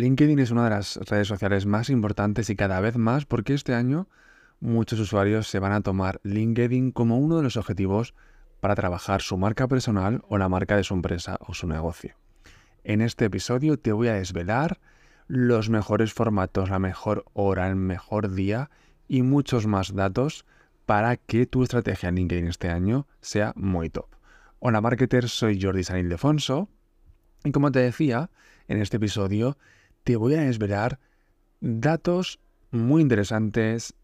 LinkedIn es una de las redes sociales más importantes y cada vez más porque este año muchos usuarios se van a tomar LinkedIn como uno de los objetivos para trabajar su marca personal o la marca de su empresa o su negocio. En este episodio te voy a desvelar los mejores formatos, la mejor hora, el mejor día y muchos más datos para que tu estrategia en LinkedIn este año sea muy top. Hola marketers, soy Jordi San Ildefonso y como te decía, en este episodio te voy a desvelar datos muy interesantes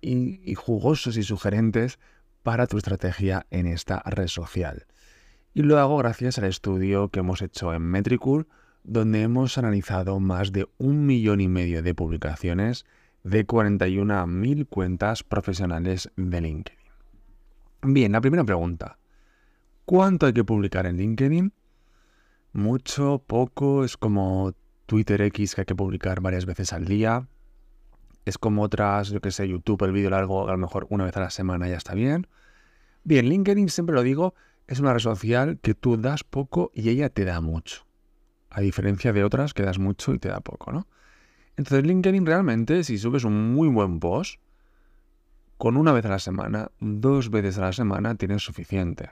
y, jugosos y sugerentes para tu estrategia en esta red social. Y lo hago gracias al estudio que hemos hecho en Metricool, donde hemos analizado más de un millón y medio de publicaciones de 41.000 cuentas profesionales de LinkedIn. Bien, la primera pregunta. ¿Cuánto hay que publicar en LinkedIn? Mucho, poco, es como Twitter X que hay que publicar varias veces al día. Es como otras, yo que sé, YouTube, el vídeo largo, a lo mejor una vez a la semana ya está bien. Bien, LinkedIn, siempre lo digo, es una red social que tú das poco y ella te da mucho. A diferencia de otras que das mucho y te da poco, ¿no? Entonces LinkedIn realmente, si subes un muy buen post, con una vez a la semana, dos veces a la semana tienes suficiente.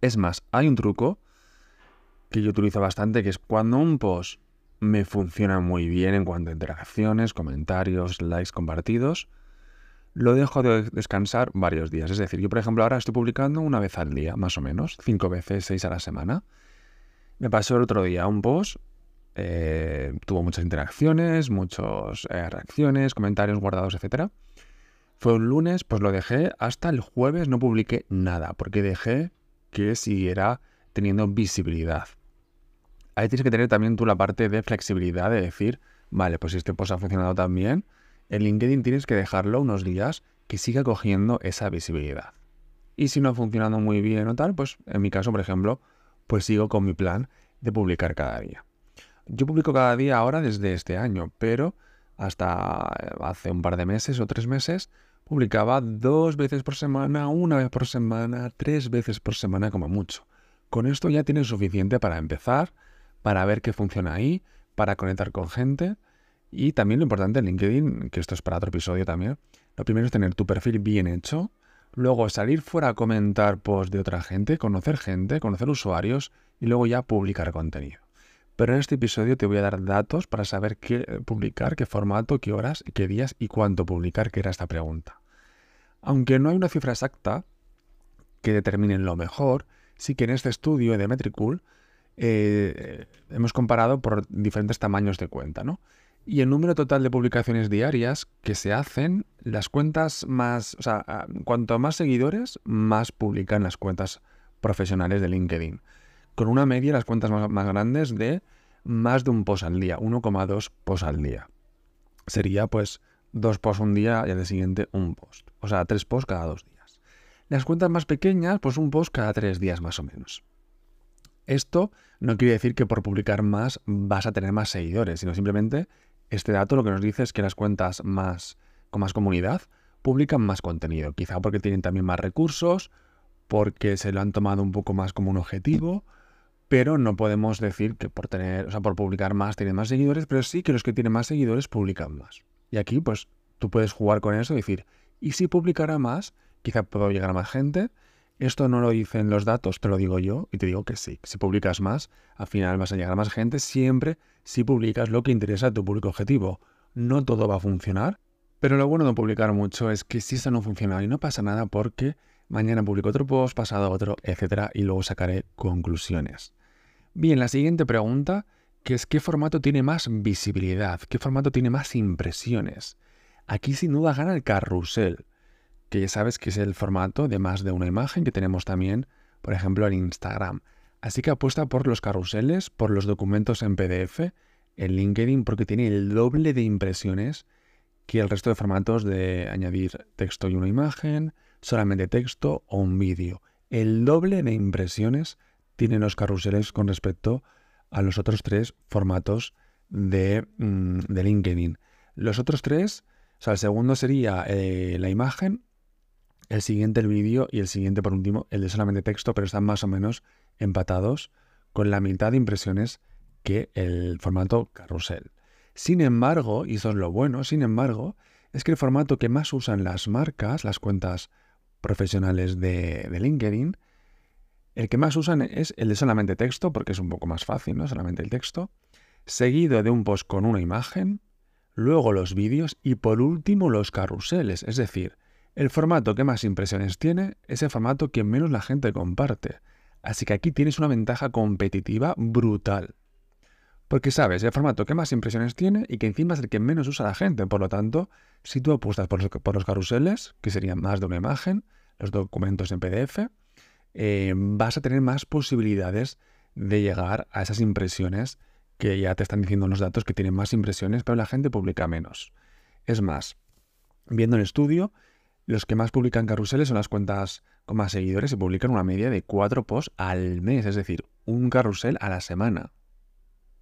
Es más, hay un truco que yo utilizo bastante, que es cuando un post me funciona muy bien en cuanto a interacciones, comentarios, likes compartidos. Lo dejo de descansar varios días. Es decir, yo por ejemplo ahora estoy publicando una vez al día, más o menos, cinco veces, seis a la semana. Me pasó el otro día un post, eh, tuvo muchas interacciones, muchas eh, reacciones, comentarios guardados, etc. Fue un lunes, pues lo dejé hasta el jueves, no publiqué nada, porque dejé que siguiera teniendo visibilidad ahí tienes que tener también tú la parte de flexibilidad de decir, vale, pues si este post ha funcionado tan bien, en LinkedIn tienes que dejarlo unos días que siga cogiendo esa visibilidad. Y si no ha funcionado muy bien o tal, pues en mi caso, por ejemplo, pues sigo con mi plan de publicar cada día. Yo publico cada día ahora desde este año, pero hasta hace un par de meses o tres meses publicaba dos veces por semana, una vez por semana, tres veces por semana como mucho. Con esto ya tienes suficiente para empezar para ver qué funciona ahí, para conectar con gente. Y también lo importante en LinkedIn, que esto es para otro episodio también, lo primero es tener tu perfil bien hecho, luego salir fuera a comentar posts de otra gente, conocer gente, conocer usuarios y luego ya publicar contenido. Pero en este episodio te voy a dar datos para saber qué publicar, qué formato, qué horas, qué días y cuánto publicar, que era esta pregunta. Aunque no hay una cifra exacta que determine lo mejor, sí que en este estudio de Metricool eh, hemos comparado por diferentes tamaños de cuenta, ¿no? Y el número total de publicaciones diarias que se hacen, las cuentas más, o sea, ah, cuanto más seguidores, más publican las cuentas profesionales de LinkedIn. Con una media, las cuentas más, grandes de más de un post al día, 1,2 posts al día. Sería pues dos posts un día y al día siguiente un post. O sea, tres posts cada dos días. Las cuentas más pequeñas, pues un post cada tres días más o menos. Esto no quiere decir que por publicar más vas a tener más seguidores, sino simplemente este dato lo que nos dice es que las cuentas más con más comunidad publican más contenido, quizá porque tienen también más recursos, porque se lo han tomado un poco más como un objetivo, pero no podemos decir que por tener, o sea, por publicar más tienen más seguidores, pero sí que los que tienen más seguidores publican más. Y aquí pues tú puedes jugar con eso y decir, ¿y si publicara más? Quizá puedo llegar a más gente esto no lo dicen los datos, te lo digo yo y te digo que sí. Si publicas más, al final vas a llegar a más gente siempre si publicas lo que interesa a tu público objetivo. No todo va a funcionar, pero lo bueno de publicar mucho es que si eso no funciona y no pasa nada porque mañana publico otro post, pasado otro, etcétera, y luego sacaré conclusiones. Bien, la siguiente pregunta, que es ¿qué formato tiene más visibilidad? ¿Qué formato tiene más impresiones? Aquí sin duda gana el carrusel que ya sabes que es el formato de más de una imagen que tenemos también, por ejemplo, en Instagram. Así que apuesta por los carruseles, por los documentos en PDF, en LinkedIn, porque tiene el doble de impresiones que el resto de formatos de añadir texto y una imagen, solamente texto o un vídeo. El doble de impresiones tienen los carruseles con respecto a los otros tres formatos de, mm, de LinkedIn. Los otros tres, o sea, el segundo sería eh, la imagen, el siguiente el vídeo y el siguiente por último el de solamente texto, pero están más o menos empatados con la mitad de impresiones que el formato carrusel. Sin embargo, y eso es lo bueno, sin embargo, es que el formato que más usan las marcas, las cuentas profesionales de, LinkedIn, el que más usan es el de solamente texto, porque es un poco más fácil, ¿no? Solamente el texto, seguido de un post con una imagen, luego los vídeos y por último los carruseles, es decir, el formato que más impresiones tiene es el formato que menos la gente comparte. Así que aquí tienes una ventaja competitiva brutal. Porque sabes el formato que más impresiones tiene y que encima es el que menos usa la gente. Por lo tanto, si tú apuestas por los, carruseles, que serían más de una imagen, los documentos en PDF, eh, vas a tener más posibilidades de llegar a esas impresiones que ya te están diciendo los datos que tienen más impresiones, pero la gente publica menos. Es más, viendo el estudio, los que más publican carruseles son las cuentas con más seguidores y publican una media de cuatro posts al mes, es decir, un carrusel a la semana.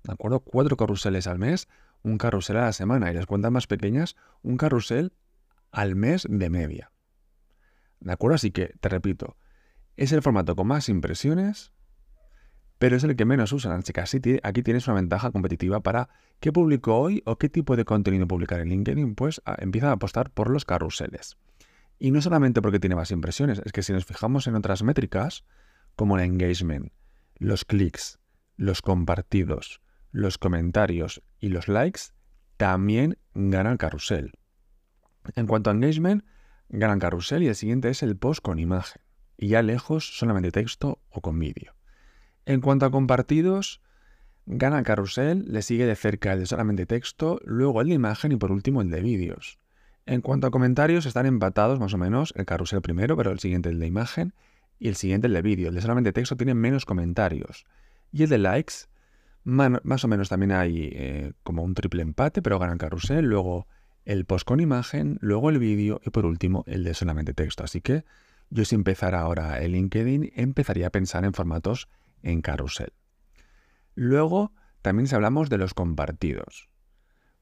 ¿De acuerdo? Cuatro carruseles al mes, un carrusel a la semana. Y las cuentas más pequeñas, un carrusel al mes de media. ¿De acuerdo? Así que, te repito, es el formato con más impresiones, pero es el que menos usan. Así que aquí tienes una ventaja competitiva para qué publico hoy o qué tipo de contenido publicar en LinkedIn. Pues empieza a apostar por los carruseles. Y no solamente porque tiene más impresiones, es que si nos fijamos en otras métricas, como el engagement, los clics, los compartidos, los comentarios y los likes, también ganan carrusel. En cuanto a engagement, ganan carrusel y el siguiente es el post con imagen. Y ya lejos solamente texto o con vídeo. En cuanto a compartidos, gana carrusel, le sigue de cerca el de solamente texto, luego el de imagen y por último el de vídeos. En cuanto a comentarios, están empatados más o menos, el carrusel primero, pero el siguiente el de imagen y el siguiente el de vídeo. El de solamente texto tiene menos comentarios. Y el de likes, más o menos también hay eh, como un triple empate, pero gana el carrusel, luego el post con imagen, luego el vídeo y por último el de solamente texto. Así que yo si empezara ahora el LinkedIn, empezaría a pensar en formatos en carrusel. Luego, también si hablamos de los compartidos.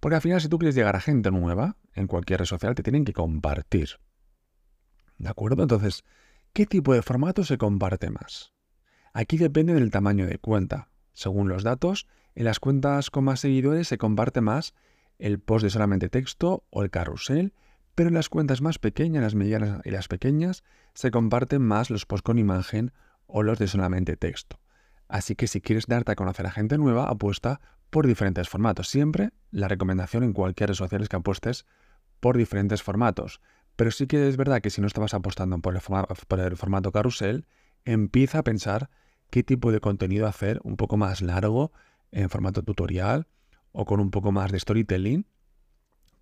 Porque al final, si tú quieres llegar a gente nueva en cualquier red social, te tienen que compartir. ¿De acuerdo? Entonces, ¿qué tipo de formato se comparte más? Aquí depende del tamaño de cuenta. Según los datos, en las cuentas con más seguidores se comparte más el post de solamente texto o el carrusel, pero en las cuentas más pequeñas, las medianas y las pequeñas, se comparten más los posts con imagen o los de solamente texto. Así que si quieres darte a conocer a gente nueva, apuesta por diferentes formatos. Siempre la recomendación en cualquier red social es que apuestes por diferentes formatos. Pero sí que es verdad que si no estabas apostando por el, formato carrusel, empieza a pensar qué tipo de contenido hacer un poco más largo en formato tutorial o con un poco más de storytelling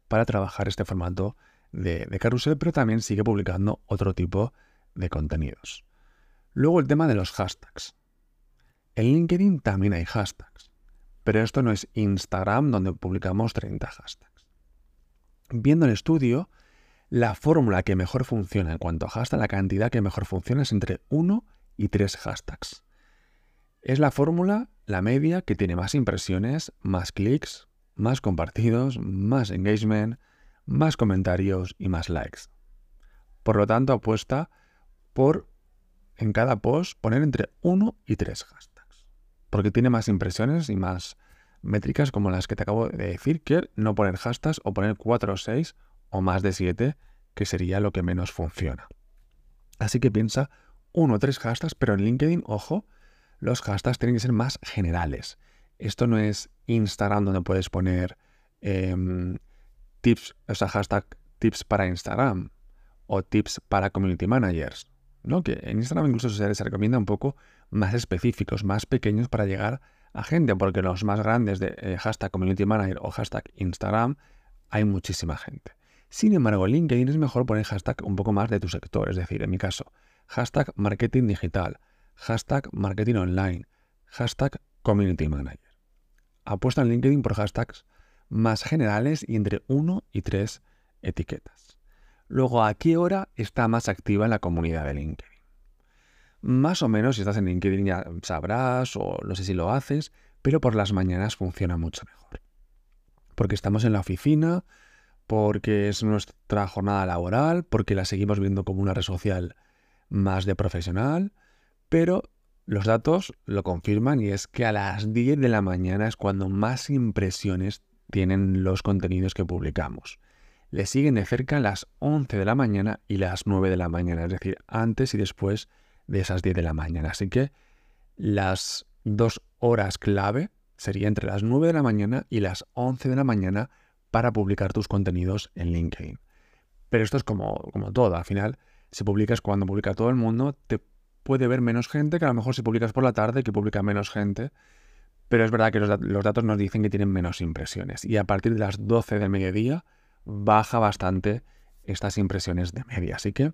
para trabajar este formato de, de, pero también sigue publicando otro tipo de contenidos. Luego el tema de los hashtags. En LinkedIn también hay hashtags. Pero esto no es Instagram donde publicamos 30 hashtags. Viendo el estudio, la fórmula que mejor funciona en cuanto a hashtag, la cantidad que mejor funciona es entre 1 y 3 hashtags. Es la fórmula, la media, que tiene más impresiones, más clics, más compartidos, más engagement, más comentarios y más likes. Por lo tanto, apuesta por en cada post poner entre 1 y 3 hashtags porque tiene más impresiones y más métricas como las que te acabo de decir que no poner hashtags o poner 4 o 6 o más de 7, que sería lo que menos funciona. Así que piensa uno o tres hashtags, pero en LinkedIn, ojo, los hashtags tienen que ser más generales. Esto no es Instagram donde puedes poner em, tips, o sea, hashtag tips para Instagram o tips para community managers. ¿No? Que en Instagram incluso se, se recomienda un poco más específicos, más pequeños para llegar a gente, porque los más grandes de eh, hashtag community manager o hashtag Instagram hay muchísima gente. Sin embargo, en LinkedIn es mejor poner hashtag un poco más de tu sector, es decir, en mi caso, hashtag marketing digital, hashtag marketing online, hashtag community manager. Apuesta en LinkedIn por hashtags más generales y entre 1 y 3 etiquetas. Luego, ¿a qué hora está más activa en la comunidad de LinkedIn? Más o menos, si estás en LinkedIn ya sabrás, o no sé si lo haces, pero por las mañanas funciona mucho mejor. Porque estamos en la oficina, porque es nuestra jornada laboral, porque la seguimos viendo como una red social más de profesional, pero Los datos lo confirman y es que a las 10 de la mañana es cuando más impresiones tienen los contenidos que publicamos. Le siguen de cerca las 11 de la mañana y las 9 de la mañana, es decir, antes y después de esas 10 de la mañana. Así que las dos horas clave sería entre las 9 de la mañana y las 11 de la mañana para publicar tus contenidos en LinkedIn. Pero esto es como, como todo, al final, si publicas cuando publica todo el mundo, te puede ver menos gente que a lo mejor si publicas por la tarde, que publica menos gente. Pero es verdad que los, datos nos dicen que tienen menos impresiones. Y a partir de las 12 del mediodía baja bastante estas impresiones de media. Así que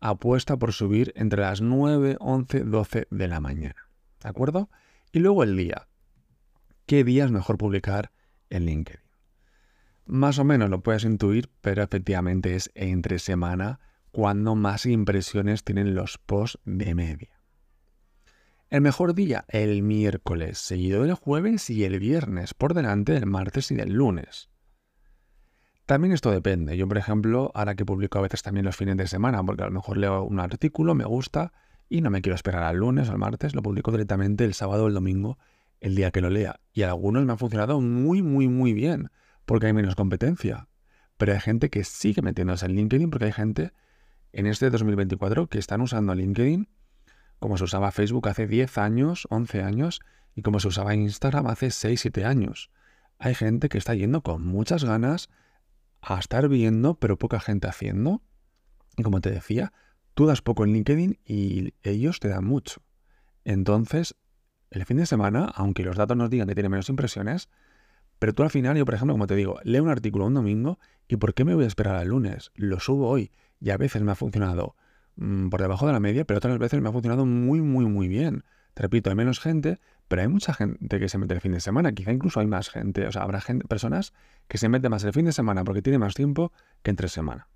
apuesta por subir entre las 9, 11, 12 de la mañana. ¿De acuerdo? Y luego el día. ¿Qué día es mejor publicar en LinkedIn? Más o menos lo puedes intuir, pero efectivamente es entre semana cuando más impresiones tienen los posts de media. El mejor día, el miércoles, seguido del jueves y el viernes, por delante del martes y del lunes. También esto depende. Yo, por ejemplo, ahora que publico a veces también los fines de semana, porque a lo mejor leo un artículo, me gusta, y no me quiero esperar al lunes o al martes, lo publico directamente el sábado o el domingo, el día que lo lea. Y algunos me ha funcionado muy, muy, muy bien, porque hay menos competencia. Pero hay gente que sigue metiéndose en LinkedIn, porque hay gente en este 2024 que están usando LinkedIn como se usaba Facebook hace 10 años, 11 años, y como se usaba Instagram hace 6, 7 años. Hay gente que está yendo con muchas ganas a estar viendo, pero poca gente haciendo. Y como te decía, tú das poco en LinkedIn y ellos te dan mucho. Entonces, el fin de semana, aunque los datos nos digan que tiene menos impresiones, pero tú al final, yo por ejemplo, como te digo, leo un artículo un domingo y ¿por qué me voy a esperar al lunes? Lo subo hoy y a veces me ha funcionado Mm, por debajo de la media, pero otras veces me ha funcionado muy, muy, muy bien. Repito, hay menos gente, pero hay mucha gente que se mete el fin de semana. Quizá incluso hay más gente, o sea, habrá gente, personas que se meten más el fin de semana porque tiene más tiempo que entre semana.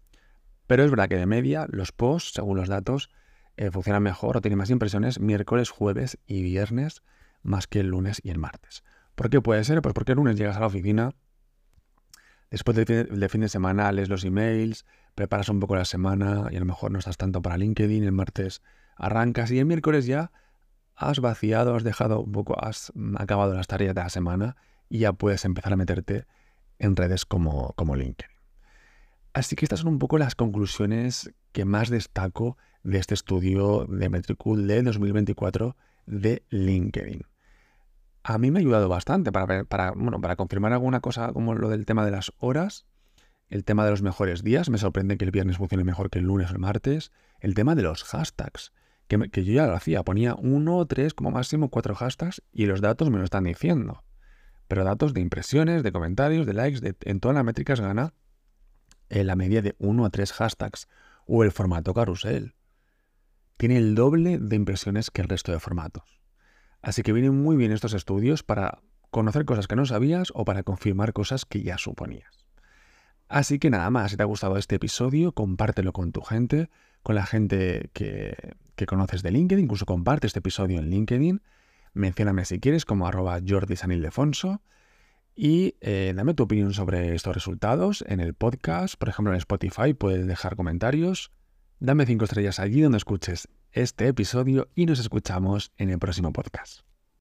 Pero es verdad que de media los posts, según los datos, eh, funcionan mejor o tienen más impresiones miércoles, jueves y viernes más que el lunes y el martes. ¿Por qué puede ser? Pues porque el lunes llegas a la oficina, después del fin de semana lees los emails, preparas un poco la semana y a lo mejor no estás tanto para LinkedIn, el martes arrancas y el miércoles ya has vaciado, has dejado un poco, has acabado las tareas de la semana y ya puedes empezar a meterte en redes como, como LinkedIn. Así que estas son un poco las conclusiones que más destaco de este estudio de Metricool de 2024 de LinkedIn. A mí me ha ayudado bastante para, para, bueno, para confirmar alguna cosa como lo del tema de las horas el tema de los mejores días, me sorprende que el viernes funcione mejor que el lunes o el martes. El tema de los hashtags, que, yo ya lo hacía, ponía uno, tres, como máximo cuatro hashtags y los datos me lo están diciendo. Pero datos de impresiones, de comentarios, de likes, en todas las métricas gana eh, la media de uno a tres hashtags o el formato carrusel. Tiene el doble de impresiones que el resto de formatos. Así que vienen muy bien estos estudios para conocer cosas que no sabías o para confirmar cosas que ya suponías. Así que nada más, si te ha gustado este episodio, compártelo con tu gente, con la gente que, conoces de LinkedIn, incluso comparte este episodio en LinkedIn. Mencióname si quieres como arroba Jordi Sanildefonso y eh, dame tu opinión sobre estos resultados en el podcast, por ejemplo en Spotify puedes dejar comentarios. Dame cinco estrellas allí donde escuches este episodio y nos escuchamos en el próximo podcast.